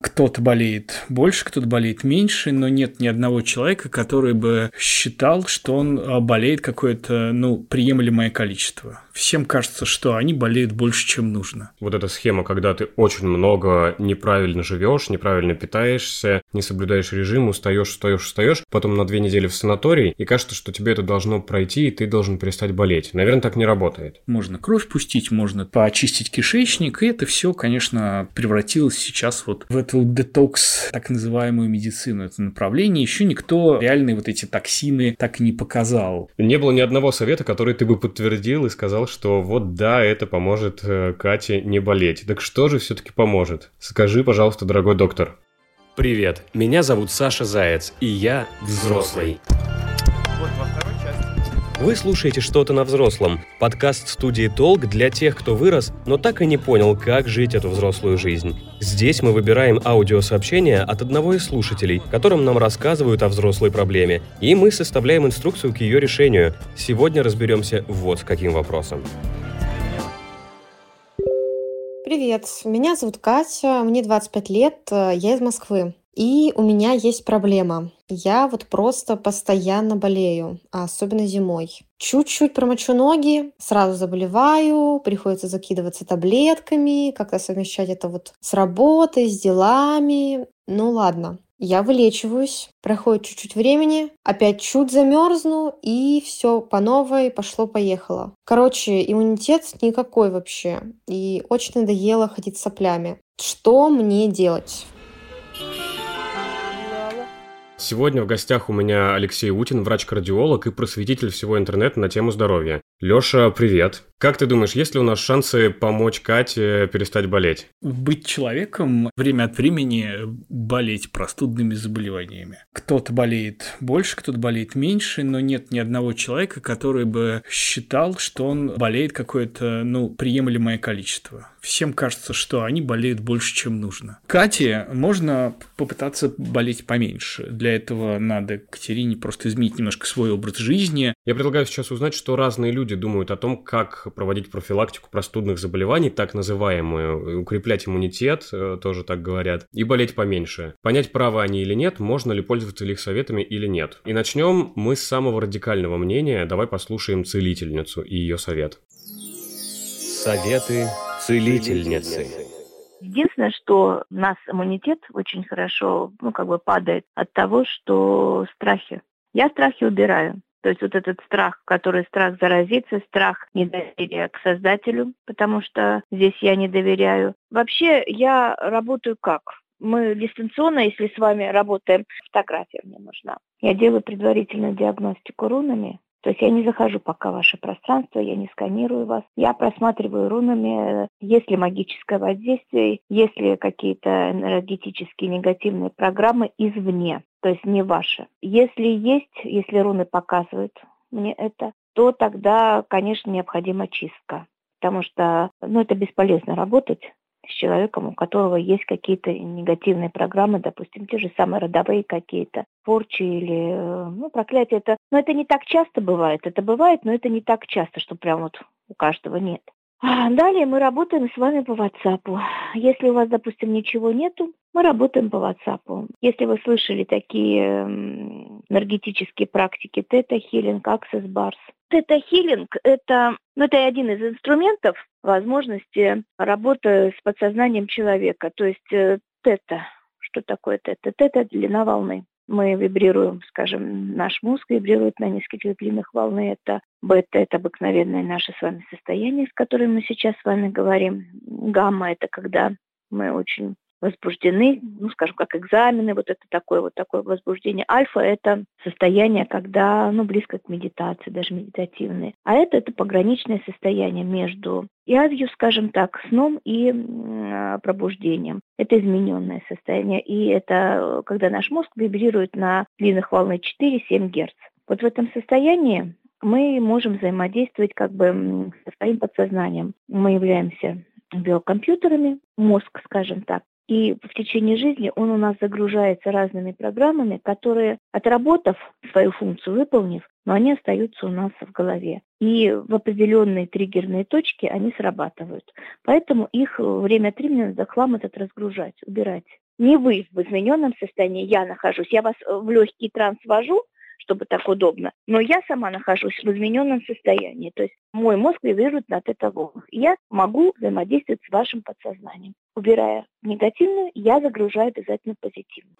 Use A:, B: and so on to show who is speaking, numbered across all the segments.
A: Кто-то болеет больше, кто-то болеет меньше, но нет ни одного человека, который бы считал, что он а, болеет какое-то, ну, приемлемое количество. Всем кажется, что они болеют больше, чем нужно.
B: Вот эта схема, когда ты очень много неправильно живешь, неправильно питаешься, не соблюдаешь режим, устаешь, устаешь, устаешь, потом на две недели в санаторий, и кажется, что тебе это должно пройти, и ты должен перестать болеть. Наверное, так не работает.
A: Можно кровь пустить, можно поочистить кишечник, и это все, конечно, превратилось сейчас вот в эту детокс, так называемую медицину, это направление. Еще никто реальные вот эти токсины так и не показал.
B: Не было ни одного совета, который ты бы подтвердил и сказал, что вот да, это поможет э, Кате не болеть. Так что же все-таки поможет? Скажи, пожалуйста, дорогой доктор.
C: Привет, меня зовут Саша Заяц, и я взрослый. Вы слушаете «Что-то на взрослом» – подкаст студии «Толк» для тех, кто вырос, но так и не понял, как жить эту взрослую жизнь. Здесь мы выбираем аудиосообщения от одного из слушателей, которым нам рассказывают о взрослой проблеме, и мы составляем инструкцию к ее решению. Сегодня разберемся вот с каким вопросом.
D: Привет, меня зовут Катя, мне 25 лет, я из Москвы. И у меня есть проблема. Я вот просто постоянно болею, а особенно зимой. Чуть-чуть промочу ноги, сразу заболеваю, приходится закидываться таблетками, как-то совмещать это вот с работой, с делами. Ну ладно, я вылечиваюсь, проходит чуть-чуть времени, опять чуть замерзну, и все по новой пошло-поехало. Короче, иммунитет никакой вообще, и очень надоело ходить с соплями. Что мне делать?
B: Сегодня в гостях у меня Алексей Утин, врач-кардиолог и просветитель всего интернета на тему здоровья. Лёша, привет. Как ты думаешь, есть ли у нас шансы помочь Кате перестать болеть?
A: Быть человеком время от времени болеть простудными заболеваниями. Кто-то болеет больше, кто-то болеет меньше, но нет ни одного человека, который бы считал, что он болеет какое-то, ну, приемлемое количество. Всем кажется, что они болеют больше, чем нужно. Кате можно попытаться болеть поменьше. Для этого надо Катерине просто изменить немножко свой образ жизни.
B: Я предлагаю сейчас узнать, что разные люди думают о том, как проводить профилактику простудных заболеваний, так называемую, укреплять иммунитет, э, тоже так говорят, и болеть поменьше. Понять, правы они или нет, можно ли пользоваться их советами или нет. И начнем мы с самого радикального мнения. Давай послушаем целительницу и ее совет.
C: Советы целительницы.
E: Единственное, что у нас иммунитет очень хорошо, ну, как бы падает от того, что страхи. Я страхи убираю. То есть вот этот страх, который страх заразиться, страх недоверия к Создателю, потому что здесь я не доверяю. Вообще я работаю как? Мы дистанционно, если с вами работаем, фотография мне нужна. Я делаю предварительную диагностику рунами, то есть я не захожу пока в ваше пространство, я не сканирую вас. Я просматриваю рунами, есть ли магическое воздействие, есть ли какие-то энергетические негативные программы извне, то есть не ваши. Если есть, если руны показывают мне это, то тогда, конечно, необходима чистка. Потому что ну, это бесполезно работать с человеком, у которого есть какие-то негативные программы, допустим, те же самые родовые какие-то, порчи или ну, проклятие. Это, но это не так часто бывает. Это бывает, но это не так часто, что прям вот у каждого нет. А далее мы работаем с вами по WhatsApp. Если у вас, допустим, ничего нету, мы работаем по WhatsApp. Если вы слышали такие энергетические практики, тета-хилинг, bars. Тета-хилинг – это, ну, это один из инструментов возможности работы с подсознанием человека. То есть э, тета, что такое тета? Тета – длина волны мы вибрируем, скажем, наш мозг вибрирует на нескольких длинных волны. Это бета – это обыкновенное наше с вами состояние, с которым мы сейчас с вами говорим. Гамма – это когда мы очень возбуждены, ну, скажем, как экзамены, вот это такое вот такое возбуждение. Альфа – это состояние, когда, ну, близко к медитации, даже медитативные. А это, это пограничное состояние между язью, скажем так, сном и э, пробуждением. Это измененное состояние, и это когда наш мозг вибрирует на длинных волнах 4-7 Гц. Вот в этом состоянии мы можем взаимодействовать как бы со своим подсознанием. Мы являемся биокомпьютерами, мозг, скажем так, и в течение жизни он у нас загружается разными программами, которые, отработав свою функцию, выполнив, но они остаются у нас в голове. И в определенные триггерные точки они срабатывают. Поэтому их время от времени надо хлам этот разгружать, убирать. Не вы в измененном состоянии, я нахожусь. Я вас в легкий транс вожу, чтобы так удобно. Но я сама нахожусь в измененном состоянии. То есть мой мозг вибрирует над этой волнах. Я могу взаимодействовать с вашим подсознанием. Убирая негативную, я загружаю обязательно позитивную.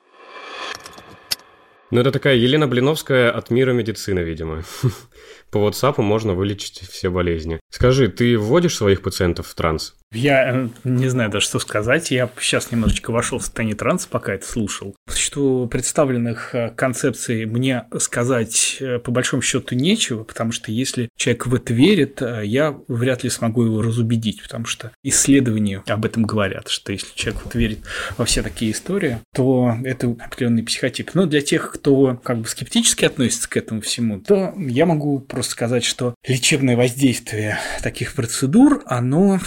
B: Ну, это такая Елена Блиновская от мира медицины, видимо. По WhatsApp можно вылечить все болезни. Скажи, ты вводишь своих пациентов в транс?
A: Я э, не знаю даже, что сказать. Я сейчас немножечко вошел в состояние транса, пока это слушал. Что представленных э, концепций мне сказать э, по большому счету нечего, потому что если человек в это верит, я вряд ли смогу его разубедить, потому что исследования об этом говорят, что если человек вот верит во все такие истории, то это определенный психотип. Но для тех, кто как бы скептически относится к этому всему, то я могу просто сказать, что лечебное воздействие таких процедур, оно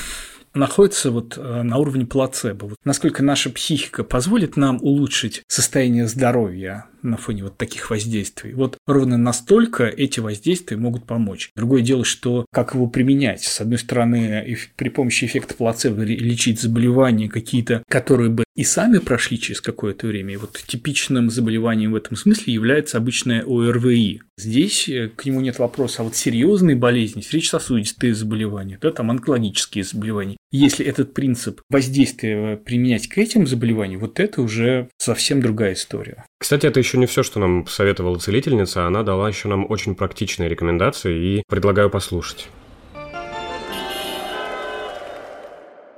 A: находится вот э, на уровне плацебо. Вот насколько наша психика позволит нам улучшить состояние здоровья на фоне вот таких воздействий. Вот ровно настолько эти воздействия могут помочь. Другое дело, что как его применять. С одной стороны, при помощи эффекта плацебо лечить заболевания какие-то, которые бы и сами прошли через какое-то время. И вот типичным заболеванием в этом смысле является обычное ОРВИ. Здесь э, к нему нет вопроса, а вот серьезные болезни, сердечно-сосудистые заболевания, да, там онкологические заболевания. Если этот принцип воздействия применять к этим заболеваниям, вот это уже совсем другая история.
B: Кстати, это еще не все, что нам советовала целительница. Она дала еще нам очень практичные рекомендации и предлагаю послушать.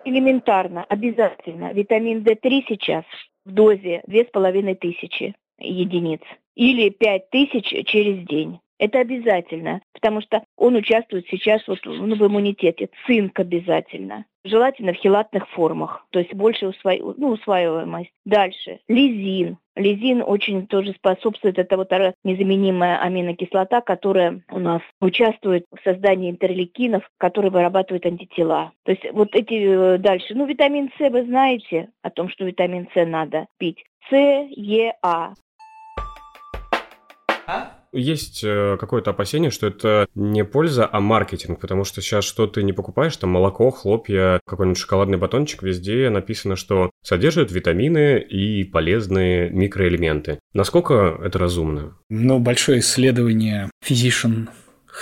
E: Элементарно, обязательно. Витамин D3 сейчас в дозе 2500 единиц или 5000 через день. Это обязательно, потому что он участвует сейчас вот ну, в иммунитете. Цинк обязательно. Желательно в хелатных формах, то есть больше усво... ну, усваиваемость. Дальше. Лизин. Лизин очень тоже способствует, это вот незаменимая аминокислота, которая у нас участвует в создании интерлейкинов, которые вырабатывают антитела. То есть вот эти э, дальше. Ну, витамин С вы знаете о том, что витамин С надо пить. С, Е,
B: А. Есть э, какое-то опасение, что это не польза, а маркетинг, потому что сейчас что ты не покупаешь, там молоко, хлопья, какой-нибудь шоколадный батончик, везде написано, что содержит витамины и полезные микроэлементы. Насколько это разумно?
A: Ну, большое исследование Physician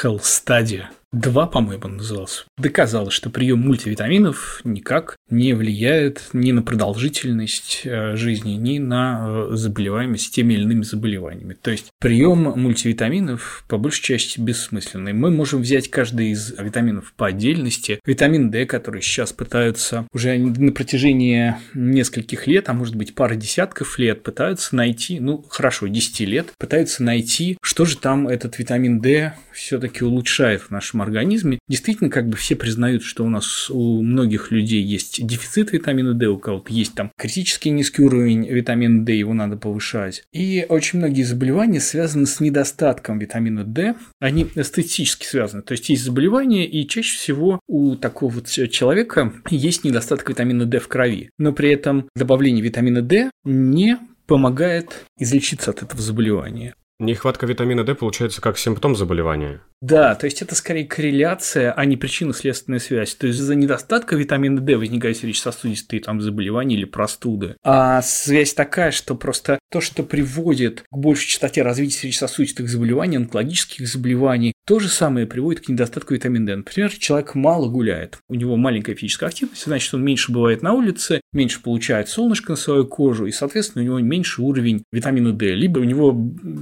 A: Health Study Два, по-моему, назывался. Доказало, что прием мультивитаминов никак не влияет ни на продолжительность э, жизни, ни на э, заболеваемость теми или иными заболеваниями. То есть прием мультивитаминов по большей части бессмысленный. Мы можем взять каждый из витаминов по отдельности. Витамин D, который сейчас пытаются уже на протяжении нескольких лет, а может быть пары десятков лет, пытаются найти, ну хорошо, 10 лет, пытаются найти, что же там этот витамин D все-таки улучшает в нашем организме. Действительно, как бы все признают, что у нас у многих людей есть дефицит витамина D, у кого-то есть там критически низкий уровень витамина D, его надо повышать. И очень многие заболевания связаны с недостатком витамина D, они эстетически связаны. То есть есть заболевания, и чаще всего у такого вот человека есть недостаток витамина D в крови. Но при этом добавление витамина D не помогает излечиться от этого заболевания.
B: Нехватка витамина D получается как симптом заболевания.
A: Да, то есть это скорее корреляция, а не причинно-следственная связь. То есть из-за недостатка витамина D возникают сердечно-сосудистые там заболевания или простуды. А связь такая, что просто то, что приводит к большей частоте развития сердечно-сосудистых заболеваний, онкологических заболеваний, то же самое приводит к недостатку витамина D. Например, человек мало гуляет, у него маленькая физическая активность, значит, он меньше бывает на улице, меньше получает солнышко на свою кожу, и, соответственно, у него меньше уровень витамина D. Либо у него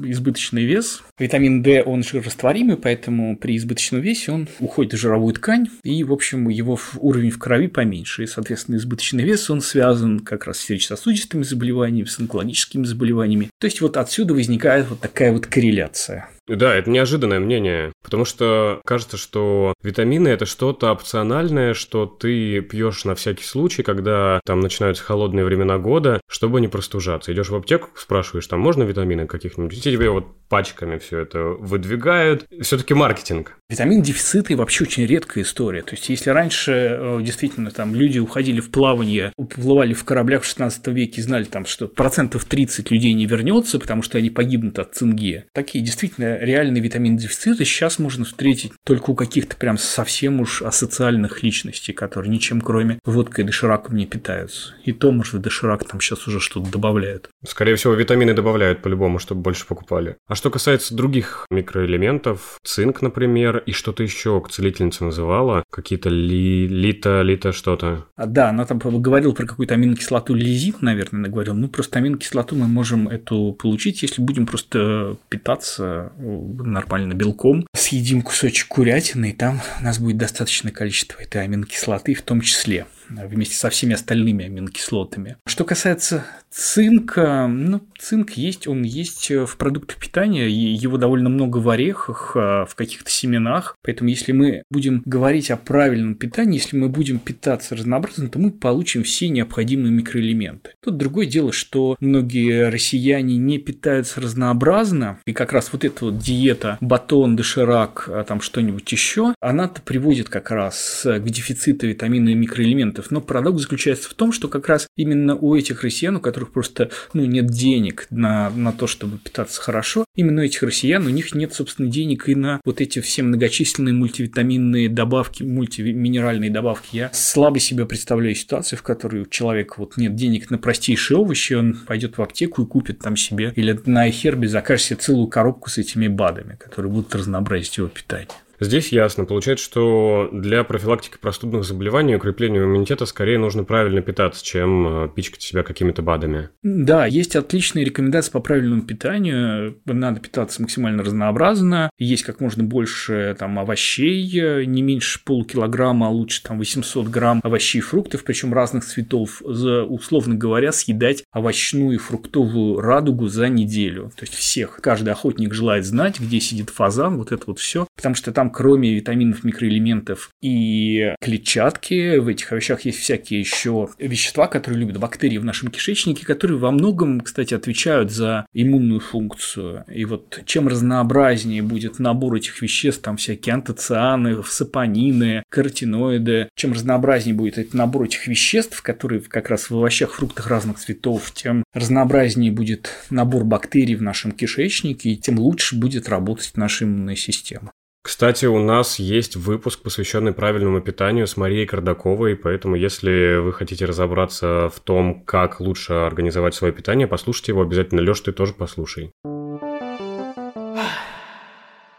A: избыточный вес, витамин D, он же растворимый, поэтому поэтому при избыточном весе он уходит в жировую ткань, и, в общем, его уровень в крови поменьше. И, соответственно, избыточный вес, он связан как раз с сердечно-сосудистыми заболеваниями, с онкологическими заболеваниями. То есть вот отсюда возникает вот такая вот корреляция.
B: Да, это неожиданное мнение, потому что кажется, что витамины это что-то опциональное, что ты пьешь на всякий случай, когда там начинаются холодные времена года, чтобы не простужаться. Идешь в аптеку, спрашиваешь, там можно витамины каких-нибудь, и тебе вот пачками все это выдвигают. Все-таки маркетинг.
A: Витамин дефицита и вообще очень редкая история. То есть, если раньше э, действительно там люди уходили в плавание, уплывали в кораблях в 16 веке и знали там, что процентов 30 людей не вернется, потому что они погибнут от цинги, такие действительно реальный витамин дефицита сейчас можно встретить только у каких-то прям совсем уж асоциальных личностей, которые ничем кроме водкой и дошираком не питаются. И то, может, в доширак там сейчас уже что-то добавляют.
B: Скорее всего, витамины добавляют по-любому, чтобы больше покупали. А что касается других микроэлементов, цинк, например, и что-то еще целительница называла, какие-то ли, лита, лита что-то.
A: А, да, она там говорила про какую-то аминокислоту лизит, наверное, она говорила. Ну, просто аминокислоту мы можем эту получить, если будем просто питаться нормально белком, съедим кусочек курятины, и там у нас будет достаточное количество этой аминокислоты, в том числе вместе со всеми остальными аминокислотами. Что касается цинка, ну, цинк есть, он есть в продуктах питания, его довольно много в орехах, а, в каких-то семенах, поэтому если мы будем говорить о правильном питании, если мы будем питаться разнообразно, то мы получим все необходимые микроэлементы. Тут другое дело, что многие россияне не питаются разнообразно, и как раз вот эта вот диета батон, доширак, а там что-нибудь еще, она-то приводит как раз к дефициту витаминов и микроэлементов. Но парадокс заключается в том, что как раз именно у этих россиян, у которых просто ну, нет денег на, на то, чтобы питаться хорошо, именно у этих россиян у них нет, собственно, денег и на вот эти все многочисленные мультивитаминные добавки, мультиминеральные добавки. Я слабо себе представляю ситуацию, в которой у человека вот нет денег на простейшие овощи, он пойдет в аптеку и купит там себе или на iHerb закажет себе целую коробку с этими БАДами, которые будут разнообразить его питание.
B: Здесь ясно. Получается, что для профилактики простудных заболеваний и укрепления иммунитета скорее нужно правильно питаться, чем э, пичкать себя какими-то БАДами.
A: Да, есть отличные рекомендации по правильному питанию. Надо питаться максимально разнообразно. Есть как можно больше там, овощей, не меньше полукилограмма, а лучше там 800 грамм овощей и фруктов, причем разных цветов. За, условно говоря, съедать овощную и фруктовую радугу за неделю. То есть всех. Каждый охотник желает знать, где сидит фазан, вот это вот все. Потому что там кроме витаминов, микроэлементов и клетчатки, в этих овощах есть всякие еще вещества, которые любят бактерии в нашем кишечнике, которые во многом, кстати, отвечают за иммунную функцию. И вот чем разнообразнее будет набор этих веществ, там всякие антоцианы, сапонины, каротиноиды, чем разнообразнее будет этот набор этих веществ, которые как раз в овощах, фруктах разных цветов, тем разнообразнее будет набор бактерий в нашем кишечнике, и тем лучше будет работать наша иммунная система.
B: Кстати, у нас есть выпуск, посвященный правильному питанию с Марией Кардаковой, поэтому если вы хотите разобраться в том, как лучше организовать свое питание, послушайте его обязательно. Леш, ты тоже послушай.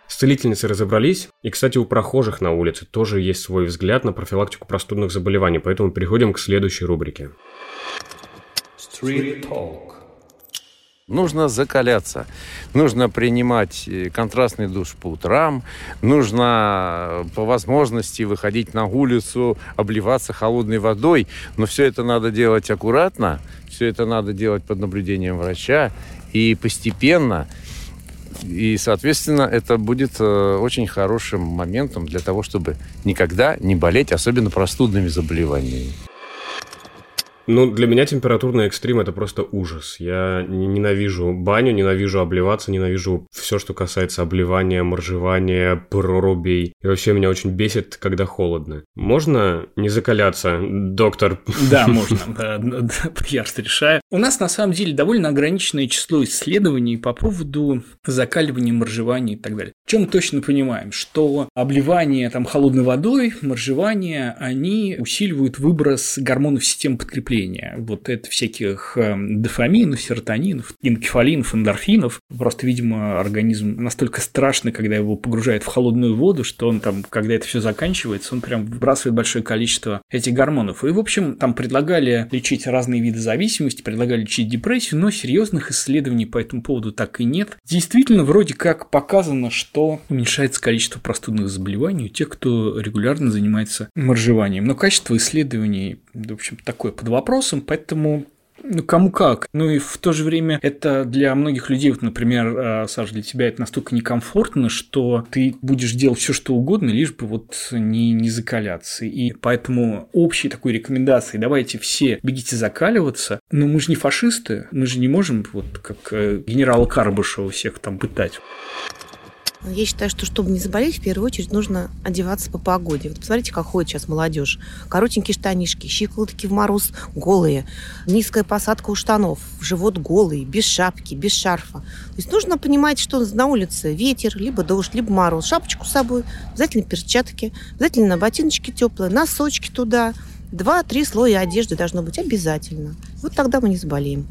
B: С целительницей разобрались, и, кстати, у прохожих на улице тоже есть свой взгляд на профилактику простудных заболеваний, поэтому переходим к следующей рубрике.
F: Street Talk. Нужно закаляться, нужно принимать э, контрастный душ по утрам, нужно э, по возможности выходить на улицу, обливаться холодной водой, но все это надо делать аккуратно, все это надо делать под наблюдением врача и постепенно. И, соответственно, это будет э, очень хорошим моментом для того, чтобы никогда не болеть, особенно простудными заболеваниями.
B: Ну, для меня температурный экстрим – это просто ужас. Я ненавижу баню, ненавижу обливаться, ненавижу все, что касается обливания, моржевания, прорубей. И вообще меня очень бесит, когда холодно. Можно не закаляться, доктор?
A: Да, можно. Я решаю. У нас, на самом деле, довольно ограниченное число исследований по поводу закаливания, моржевания и так далее. Чем мы точно понимаем, что обливание там, холодной водой, моржевание, они усиливают выброс гормонов системы подкрепления выделения вот это всяких эм, дофаминов, серотонинов, энкефалинов, эндорфинов. Просто, видимо, организм настолько страшный, когда его погружают в холодную воду, что он там, когда это все заканчивается, он прям выбрасывает большое количество этих гормонов. И, в общем, там предлагали лечить разные виды зависимости, предлагали лечить депрессию, но серьезных исследований по этому поводу так и нет. Действительно, вроде как показано, что уменьшается количество простудных заболеваний у тех, кто регулярно занимается моржеванием. Но качество исследований, в общем, такое под вопросом, поэтому ну, кому как. Ну и в то же время это для многих людей, вот, например, а, Саша, для тебя это настолько некомфортно, что ты будешь делать все, что угодно, лишь бы вот не, не закаляться. И поэтому общей такой рекомендации давайте все бегите закаливаться. Но мы же не фашисты, мы же не можем вот как э, генерала Карбышева всех там пытать.
G: Я считаю, что чтобы не заболеть, в первую очередь нужно одеваться по погоде. Вот посмотрите, как ходит сейчас молодежь. Коротенькие штанишки, щиколотки в мороз голые, низкая посадка у штанов, живот голый, без шапки, без шарфа. То есть нужно понимать, что на улице ветер, либо дождь, либо мороз. Шапочку с собой, обязательно перчатки, обязательно ботиночки теплые, носочки туда. Два-три слоя одежды должно быть обязательно. Вот тогда мы не заболеем.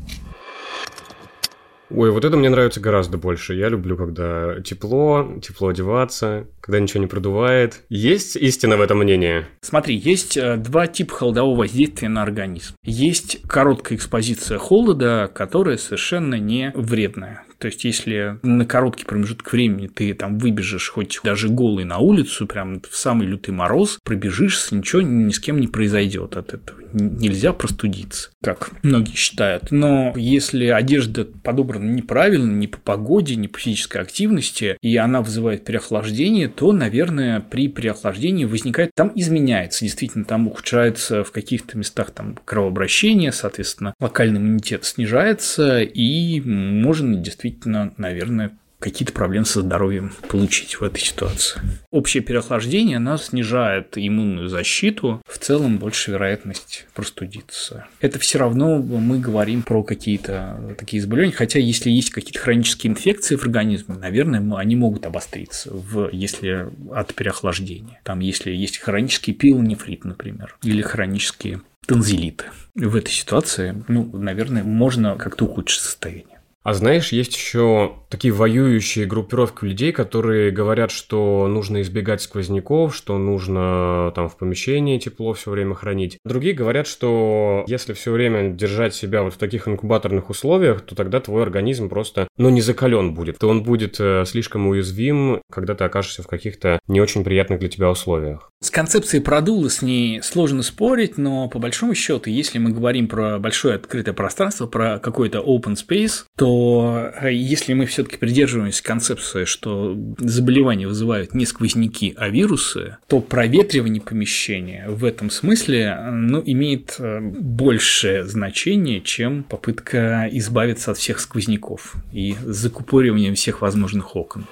B: Ой, вот это мне нравится гораздо больше. Я люблю, когда тепло, тепло одеваться, когда ничего не продувает. Есть истина в этом мнении?
A: Смотри, есть э, два типа холодового воздействия на организм. Есть короткая экспозиция холода, которая совершенно не вредная. То есть, если на короткий промежуток времени ты там выбежишь хоть даже голый на улицу, прям в самый лютый мороз, пробежишься, ничего ни с кем не произойдет от этого. Нельзя простудиться, как многие считают. Но если одежда подобрана неправильно, не по погоде, не по физической активности, и она вызывает переохлаждение, то, наверное, при переохлаждении возникает, там изменяется, действительно, там ухудшается в каких-то местах там кровообращение, соответственно, локальный иммунитет снижается, и можно действительно наверное, какие-то проблемы со здоровьем получить в этой ситуации. Общее переохлаждение, оно снижает иммунную защиту, в целом больше вероятность простудиться. Это все равно мы говорим про какие-то такие заболевания, хотя если есть какие-то хронические инфекции в организме, наверное, они могут обостриться, в, если от переохлаждения. Там, если есть хронический пилонефрит, например, или хронические танзелиты. В этой ситуации, ну, наверное, можно как-то ухудшить состояние.
B: А знаешь, есть еще такие воюющие группировки людей, которые говорят, что нужно избегать сквозняков, что нужно там в помещении тепло все время хранить. Другие говорят, что если все время держать себя вот в таких инкубаторных условиях, то тогда твой организм просто, ну, не закален будет. То он будет э, слишком уязвим, когда ты окажешься в каких-то не очень приятных для тебя условиях.
A: С концепцией продула с ней сложно спорить, но по большому счету, если мы говорим про большое открытое пространство, про какой-то open space, то э, если мы все-таки придерживаемся концепции, что заболевания вызывают не сквозняки, а вирусы, то проветривание помещения в этом смысле ну, имеет э, большее значение, чем попытка избавиться от всех сквозняков и закупоривание всех возможных окон.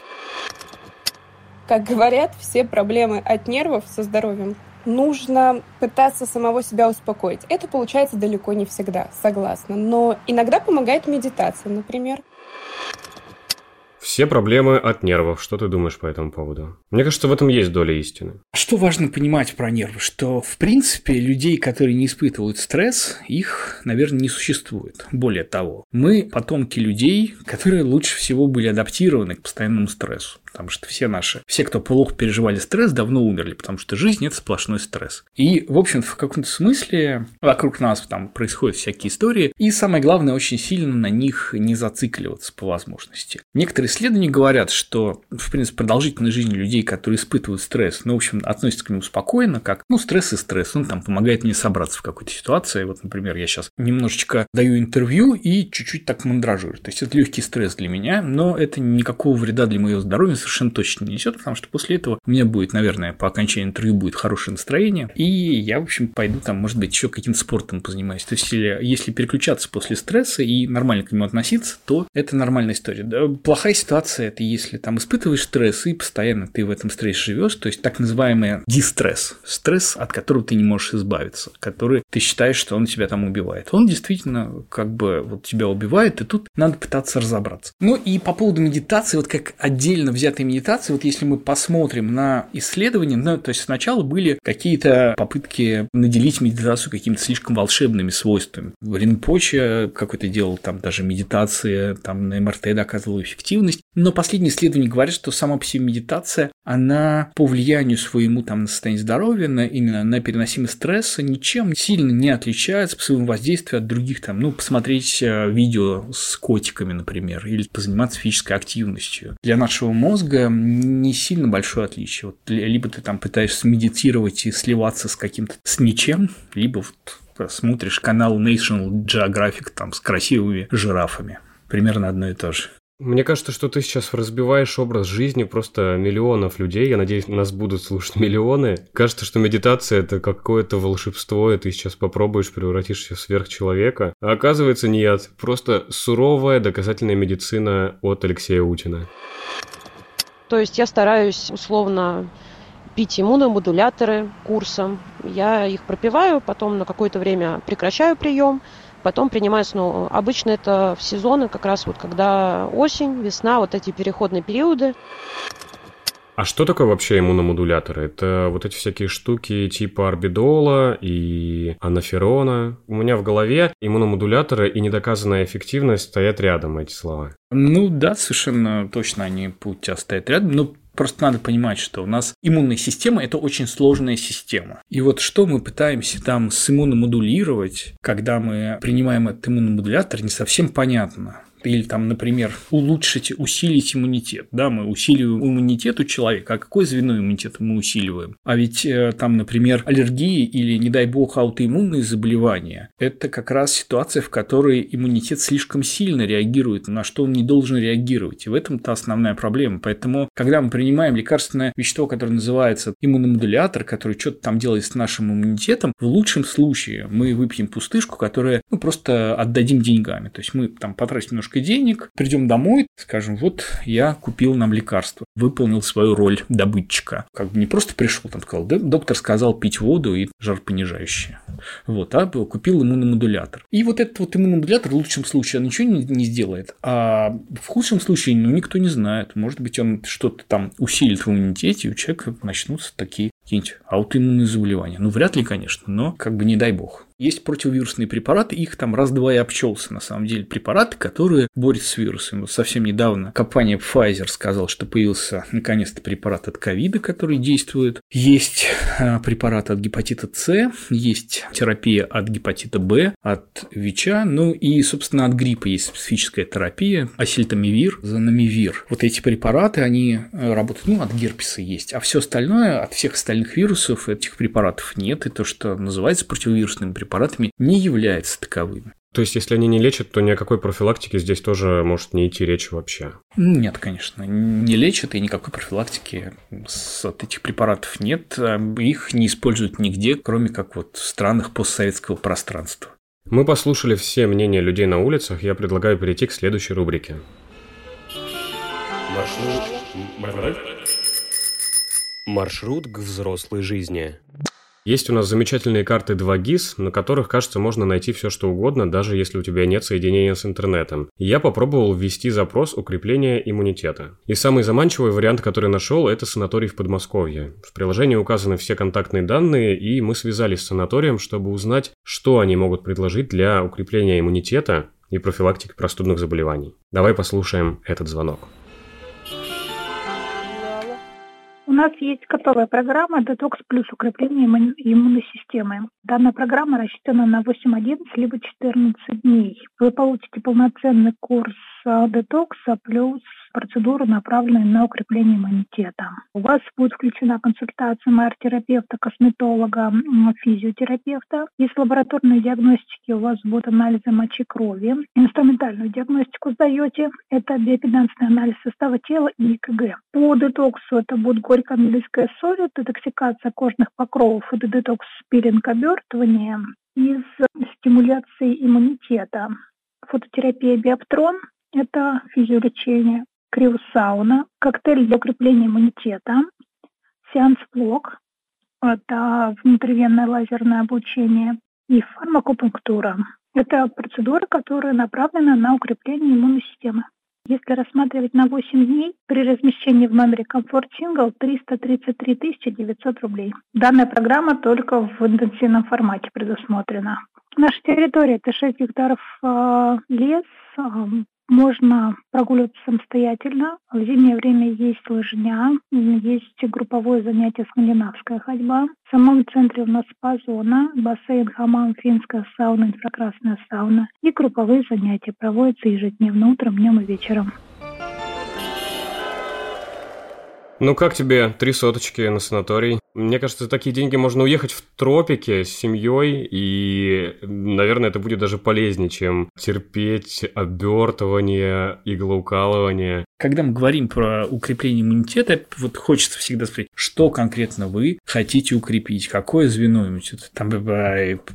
H: Как говорят, все проблемы от нервов со здоровьем нужно пытаться самого себя успокоить. Это получается далеко не всегда, согласна. Но иногда помогает медитация, например.
B: Все проблемы от нервов. Что ты думаешь по этому поводу? Мне кажется, в этом есть доля истины.
A: Что важно понимать про нервы? Что, в принципе, людей, которые не испытывают стресс, их, наверное, не существует. Более того, мы потомки людей, которые лучше всего были адаптированы к постоянному стрессу потому что все наши, все, кто плохо переживали стресс, давно умерли, потому что жизнь – это сплошной стресс. И, в общем в каком-то смысле вокруг нас там происходят всякие истории, и самое главное, очень сильно на них не зацикливаться по возможности. Некоторые исследования говорят, что, в принципе, продолжительность жизни людей, которые испытывают стресс, ну, в общем, относятся к нему спокойно, как, ну, стресс и стресс, он там помогает мне собраться в какой-то ситуации. Вот, например, я сейчас немножечко даю интервью и чуть-чуть так мандражирую. То есть, это легкий стресс для меня, но это никакого вреда для моего здоровья совершенно точно не несет, потому что после этого у меня будет, наверное, по окончании интервью будет хорошее настроение, и я, в общем, пойду там, может быть, еще каким-то спортом позанимаюсь. То есть, если, если переключаться после стресса и нормально к нему относиться, то это нормальная история. Да, плохая ситуация это если там испытываешь стресс, и постоянно ты в этом стрессе живешь, то есть так называемый дистресс, стресс, от которого ты не можешь избавиться, который ты считаешь, что он тебя там убивает. Он действительно как бы вот тебя убивает, и тут надо пытаться разобраться. Ну и по поводу медитации, вот как отдельно взятой медитации, вот если мы посмотрим на исследования, ну, то есть сначала были какие-то попытки наделить медитацию какими-то слишком волшебными свойствами. Ринпоче какой-то делал там даже медитации, там на МРТ доказывал эффективность, но последние исследования говорят, что сама по себе медитация, она по влиянию своему там на состояние здоровья, на, именно на переносимость стресса ничем сильно не отличается по своему воздействию от других там, ну, посмотреть э, видео с котиками, например, или позаниматься физической активностью. Для нашего мозга не сильно большое отличие. Вот, либо ты там пытаешься медитировать и сливаться с каким-то, с ничем, либо вот смотришь канал National Geographic там с красивыми жирафами. Примерно одно и то же.
B: Мне кажется, что ты сейчас разбиваешь образ жизни просто миллионов людей. Я надеюсь, нас будут слушать миллионы. Кажется, что медитация – это какое-то волшебство, и ты сейчас попробуешь, превратишься в сверхчеловека. А оказывается, нет. Просто суровая доказательная медицина от Алексея Утина.
I: То есть я стараюсь условно пить иммуномодуляторы курсом. Я их пропиваю, потом на какое-то время прекращаю прием – потом принимаю снова. Обычно это в сезоны, как раз вот когда осень, весна, вот эти переходные периоды.
B: А что такое вообще иммуномодуляторы? Это вот эти всякие штуки типа орбидола и анаферона. У меня в голове иммуномодуляторы и недоказанная эффективность стоят рядом, эти слова.
A: Ну да, совершенно точно они у тебя стоят рядом. Но Просто надо понимать, что у нас иммунная система – это очень сложная система. И вот что мы пытаемся там с иммуномодулировать, когда мы принимаем этот иммуномодулятор, не совсем понятно или там, например, улучшить, усилить иммунитет. Да, мы усиливаем иммунитет у человека. А какое звено иммунитета мы усиливаем? А ведь э, там, например, аллергии или, не дай бог, аутоиммунные заболевания – это как раз ситуация, в которой иммунитет слишком сильно реагирует, на что он не должен реагировать. И в этом-то основная проблема. Поэтому, когда мы принимаем лекарственное вещество, которое называется иммуномодулятор, который что-то там делает с нашим иммунитетом, в лучшем случае мы выпьем пустышку, которую ну, просто отдадим деньгами. То есть мы там потратим немножко немножко денег, придем домой, скажем, вот я купил нам лекарство, выполнил свою роль добытчика. Как бы не просто пришел, там сказал, доктор сказал пить воду и жаропонижающее. Вот, а купил иммуномодулятор. И вот этот вот иммуномодулятор в лучшем случае ничего не, не сделает, а в худшем случае, ну, никто не знает. Может быть, он что-то там усилит в иммунитете, и у человека начнутся такие какие-нибудь аутоиммунные заболевания. Ну, вряд ли, конечно, но как бы не дай бог. Есть противовирусные препараты, их там раз-два и обчелся, на самом деле, препараты, которые борются с вирусами. Вот совсем недавно компания Pfizer сказала, что появился наконец-то препарат от ковида, который действует. Есть а, препарат от гепатита С, есть терапия от гепатита Б, от ВИЧа, ну и, собственно, от гриппа есть специфическая терапия, асильтамивир, занамивир. Вот эти препараты, они э, работают, ну, от герпеса есть, а все остальное, от всех остальных вирусов этих препаратов нет, и то, что называется противовирусными препаратами, препаратами не являются таковыми.
B: То есть, если они не лечат, то ни о какой профилактике здесь тоже может не идти речи вообще?
A: Нет, конечно, не лечат, и никакой профилактики от этих препаратов нет. Их не используют нигде, кроме как вот в странах постсоветского пространства.
B: Мы послушали все мнения людей на улицах, я предлагаю перейти к следующей рубрике.
C: Маршрут... Маршрут к взрослой жизни.
B: Есть у нас замечательные карты 2GIS, на которых, кажется, можно найти все что угодно, даже если у тебя нет соединения с интернетом. Я попробовал ввести запрос укрепления иммунитета. И самый заманчивый вариант, который нашел, это санаторий в Подмосковье. В приложении указаны все контактные данные, и мы связались с санаторием, чтобы узнать, что они могут предложить для укрепления иммунитета и профилактики простудных заболеваний. Давай послушаем этот звонок.
J: Нас есть готовая программа «Детокс плюс укрепление иммунной системы». Данная программа рассчитана на 8-11 либо 14 дней. Вы получите полноценный курс э, детокса плюс процедуры, направленные на укрепление иммунитета. У вас будет включена консультация МР-терапевта, косметолога, физиотерапевта. Из лабораторной диагностики у вас будут анализы мочи крови. Инструментальную диагностику сдаете. Это биопедансный анализ состава тела и ЭКГ. По детоксу это будет горькая английская соль, детоксикация кожных покровов, это детокс пилинг обертывание из стимуляции иммунитета. Фототерапия биоптрон – это физиолечение. Криосауна, коктейль для укрепления иммунитета, сеанс-блок, это внутривенное лазерное обучение, и фармакопунктура. Это процедура, которая направлена на укрепление иммунной системы. Если рассматривать на 8 дней, при размещении в номере Комфорт Сингл 333 900 рублей. Данная программа только в интенсивном формате предусмотрена. Наша территория – это 6 гектаров э, лес, э, можно прогуливаться самостоятельно. В зимнее время есть лыжня, есть групповое занятие скандинавская ходьба. В самом центре у нас спа-зона, бассейн, хамам, финская сауна, инфракрасная сауна. И групповые занятия проводятся ежедневно утром, днем и вечером.
B: Ну как тебе три соточки на санаторий? Мне кажется, за такие деньги можно уехать в тропики с семьей, и, наверное, это будет даже полезнее, чем терпеть обертывание, иглоукалывание.
A: Когда мы говорим про укрепление иммунитета, вот хочется всегда спросить, что конкретно вы хотите укрепить, какое звено иммунитета, там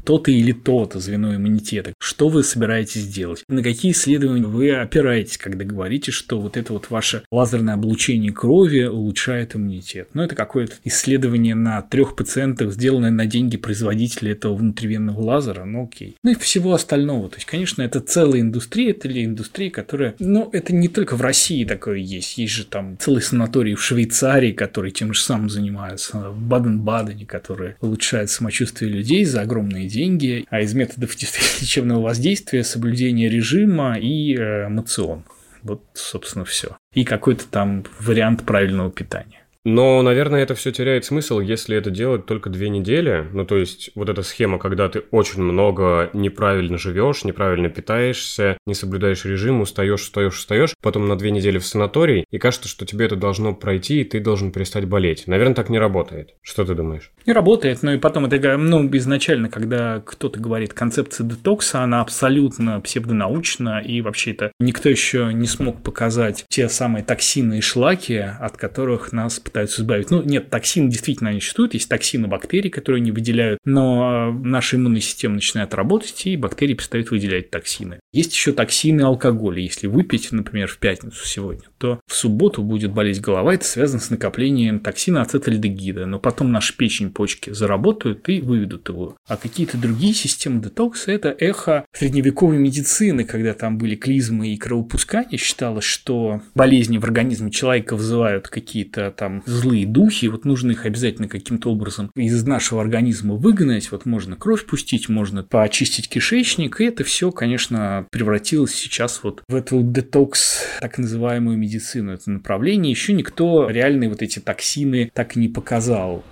A: то-то или то-то звено иммунитета, что вы собираетесь делать, на какие исследования вы опираетесь, когда говорите, что вот это вот ваше лазерное облучение крови улучшает иммунитет. Ну, это какое-то исследование исследование на трех пациентах, сделанное на деньги производителя этого внутривенного лазера, ну окей. Ну и всего остального. То есть, конечно, это целая индустрия, это ли индустрия, которая, ну, это не только в России такое есть, есть же там целый санаторий в Швейцарии, которые тем же самым занимаются, в Баден-Бадене, которые улучшают самочувствие людей за огромные деньги, а из методов лечебного воздействия соблюдение режима и э, мацион. Вот, собственно, все. И какой-то там вариант правильного питания.
B: Но, наверное, это все теряет смысл, если это делать только две недели. Ну, то есть, вот эта схема, когда ты очень много неправильно живешь, неправильно питаешься, не соблюдаешь режим, устаешь, устаешь, устаешь, потом на две недели в санаторий, и кажется, что тебе это должно пройти, и ты должен перестать болеть. Наверное, так не работает. Что ты думаешь?
A: Не работает, но и потом это, ну, изначально, когда кто-то говорит концепция детокса, она абсолютно псевдонаучна, и вообще это никто еще не смог показать те самые токсины и шлаки, от которых нас пытаются избавить. Ну, нет, токсины действительно они существуют, есть токсины бактерий, которые они выделяют, но а, наша иммунная система начинает работать, и бактерии перестают выделять токсины. Есть еще токсины алкоголя. Если выпить, например, в пятницу сегодня, то в субботу будет болеть голова. Это связано с накоплением токсина ацетальдегида. Но потом наша печень, почки заработают и выведут его. А какие-то другие системы детокса – это эхо средневековой медицины, когда там были клизмы и кровопускания. Считалось, что болезни в организме человека вызывают какие-то там злые духи, вот нужно их обязательно каким-то образом из нашего организма выгнать, вот можно кровь пустить, можно поочистить кишечник, и это все, конечно, превратилось сейчас вот в эту детокс, так называемую медицину, это направление. Еще никто реальные вот эти токсины так и не показал.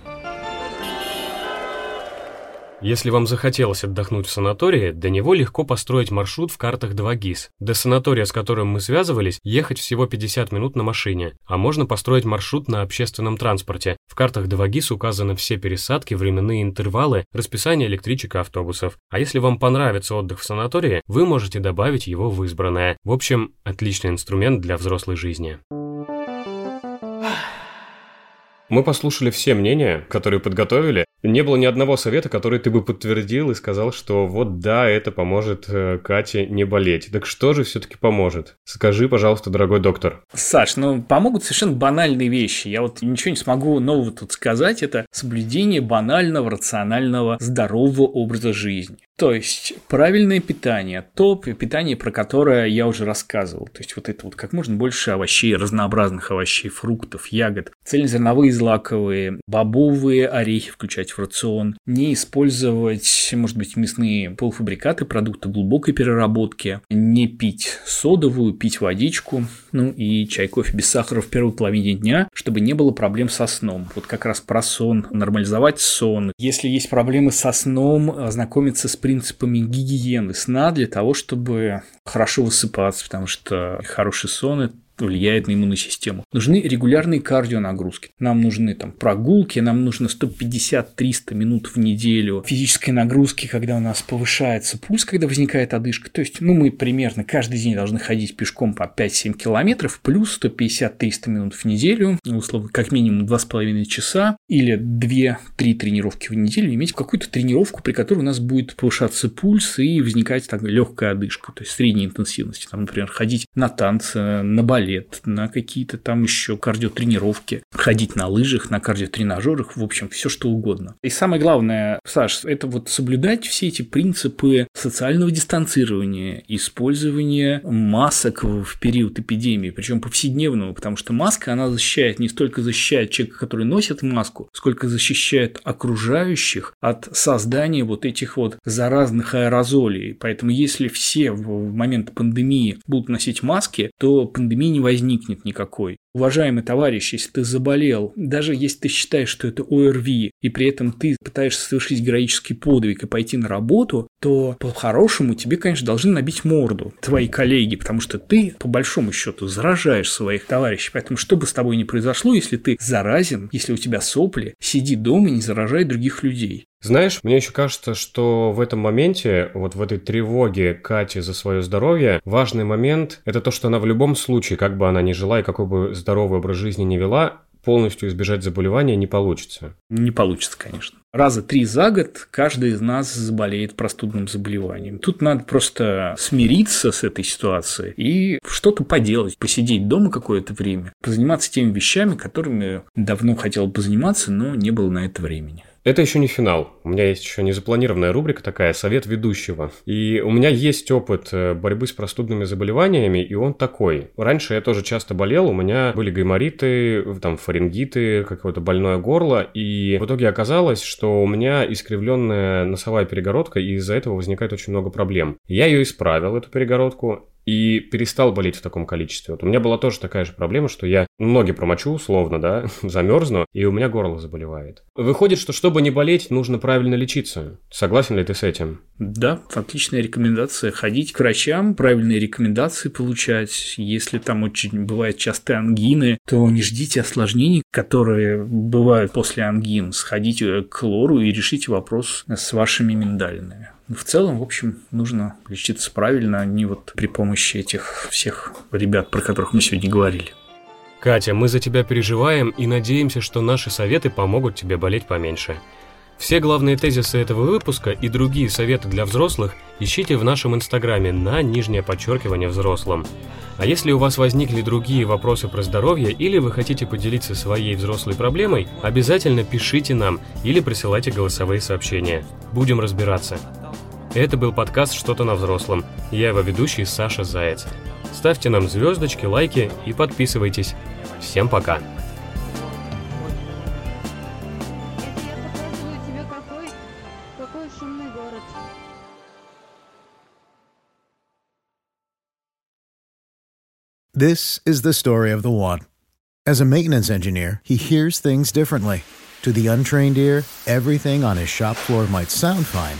B: Если вам захотелось отдохнуть в санатории, до него легко построить маршрут в картах 2GIS. До санатория, с которым мы связывались, ехать всего 50 минут на машине, а можно построить маршрут на общественном транспорте. В картах 2GIS указаны все пересадки, временные интервалы, расписание электричек и автобусов. А если вам понравится отдых в санатории, вы можете добавить его в избранное. В общем, отличный инструмент для взрослой жизни. Мы послушали все мнения, которые подготовили, не было ни одного совета, который ты бы подтвердил и сказал, что вот да, это поможет э, Кате не болеть. Так что же все-таки поможет? Скажи, пожалуйста, дорогой доктор.
A: Саш, ну помогут совершенно банальные вещи. Я вот ничего не смогу нового тут сказать. Это соблюдение банального, рационального, здорового образа жизни. То есть правильное питание, то питание, про которое я уже рассказывал. То есть вот это вот как можно больше овощей, разнообразных овощей, фруктов, ягод, цельнозерновые злаковые, бобовые орехи включать в рацион, не использовать, может быть, мясные полуфабрикаты, продукты глубокой переработки, не пить содовую, пить водичку, ну и чай, кофе без сахара в первой половине дня, чтобы не было проблем со сном. Вот как раз про сон, нормализовать сон. Если есть проблемы со сном, ознакомиться с принципами гигиены сна для того, чтобы хорошо высыпаться, потому что хороший сон – это влияет на иммунную систему. Нужны регулярные кардионагрузки. Нам нужны там прогулки, нам нужно 150-300 минут в неделю физической нагрузки, когда у нас повышается пульс, когда возникает одышка. То есть, ну, мы примерно каждый день должны ходить пешком по 5-7 километров, плюс 150-300 минут в неделю, условно, как минимум 2,5 часа или 2-3 тренировки в неделю, иметь какую-то тренировку, при которой у нас будет повышаться пульс и возникать так, легкая одышка, то есть средней интенсивности. Там, например, ходить на танцы, на балет, балет, на какие-то там еще кардиотренировки, ходить на лыжах, на кардиотренажерах, в общем, все что угодно. И самое главное, Саш, это вот соблюдать все эти принципы социального дистанцирования, использования масок в период эпидемии, причем повседневного, потому что маска, она защищает, не столько защищает человека, который носит маску, сколько защищает окружающих от создания вот этих вот заразных аэрозолей. Поэтому если все в момент пандемии будут носить маски, то пандемии не возникнет никакой. Уважаемый товарищ, если ты заболел, даже если ты считаешь, что это ОРВИ, и при этом ты пытаешься совершить героический подвиг и пойти на работу, то по-хорошему тебе, конечно, должны набить морду твои коллеги, потому что ты, по большому счету, заражаешь своих товарищей. Поэтому что бы с тобой ни произошло, если ты заразен, если у тебя сопли, сиди дома и не заражай других людей.
B: Знаешь, мне еще кажется, что в этом моменте, вот в этой тревоге Кати за свое здоровье, важный момент – это то, что она в любом случае, как бы она ни жила и какой бы здоровый образ жизни не вела, полностью избежать заболевания не получится.
A: Не получится, конечно. Раза три за год каждый из нас заболеет простудным заболеванием. Тут надо просто смириться с этой ситуацией и что-то поделать, посидеть дома какое-то время, позаниматься теми вещами, которыми давно хотел бы заниматься, но не было на это времени.
B: Это еще не финал. У меня есть еще незапланированная рубрика такая «Совет ведущего». И у меня есть опыт э, борьбы с простудными заболеваниями, и он такой. Раньше я тоже часто болел, у меня были гаймориты, там фарингиты, какое-то больное горло, и в итоге оказалось, что у меня искривленная носовая перегородка, и из-за этого возникает очень много проблем. Я ее исправил, эту перегородку, и перестал болеть в таком количестве. Вот у меня была тоже такая же проблема, что я ноги промочу, условно, да, замерзну, и у меня горло заболевает. Выходит, что чтобы не болеть, нужно правильно лечиться. Согласен ли ты с этим?
A: Да, отличная рекомендация. Ходить к врачам, правильные рекомендации получать. Если там очень бывают частые ангины, то не ждите осложнений, которые бывают после ангин. Сходите к лору и решите вопрос с вашими миндалинами. В целом, в общем, нужно лечиться правильно, а не вот при помощи этих всех ребят, про которых мы сегодня говорили.
B: Катя, мы за тебя переживаем и надеемся, что наши советы помогут тебе болеть поменьше. Все главные тезисы этого выпуска и другие советы для взрослых ищите в нашем инстаграме на нижнее подчеркивание взрослым. А если у вас возникли другие вопросы про здоровье или вы хотите поделиться своей взрослой проблемой, обязательно пишите нам или присылайте голосовые сообщения. Будем разбираться. Это был подкаст «Что-то на взрослом». Я его ведущий Саша Заяц. Ставьте нам звездочки, лайки и подписывайтесь. Всем пока!
K: This is the story of the one. As a maintenance engineer, he hears things differently. To the untrained ear, everything on his shop floor might sound fine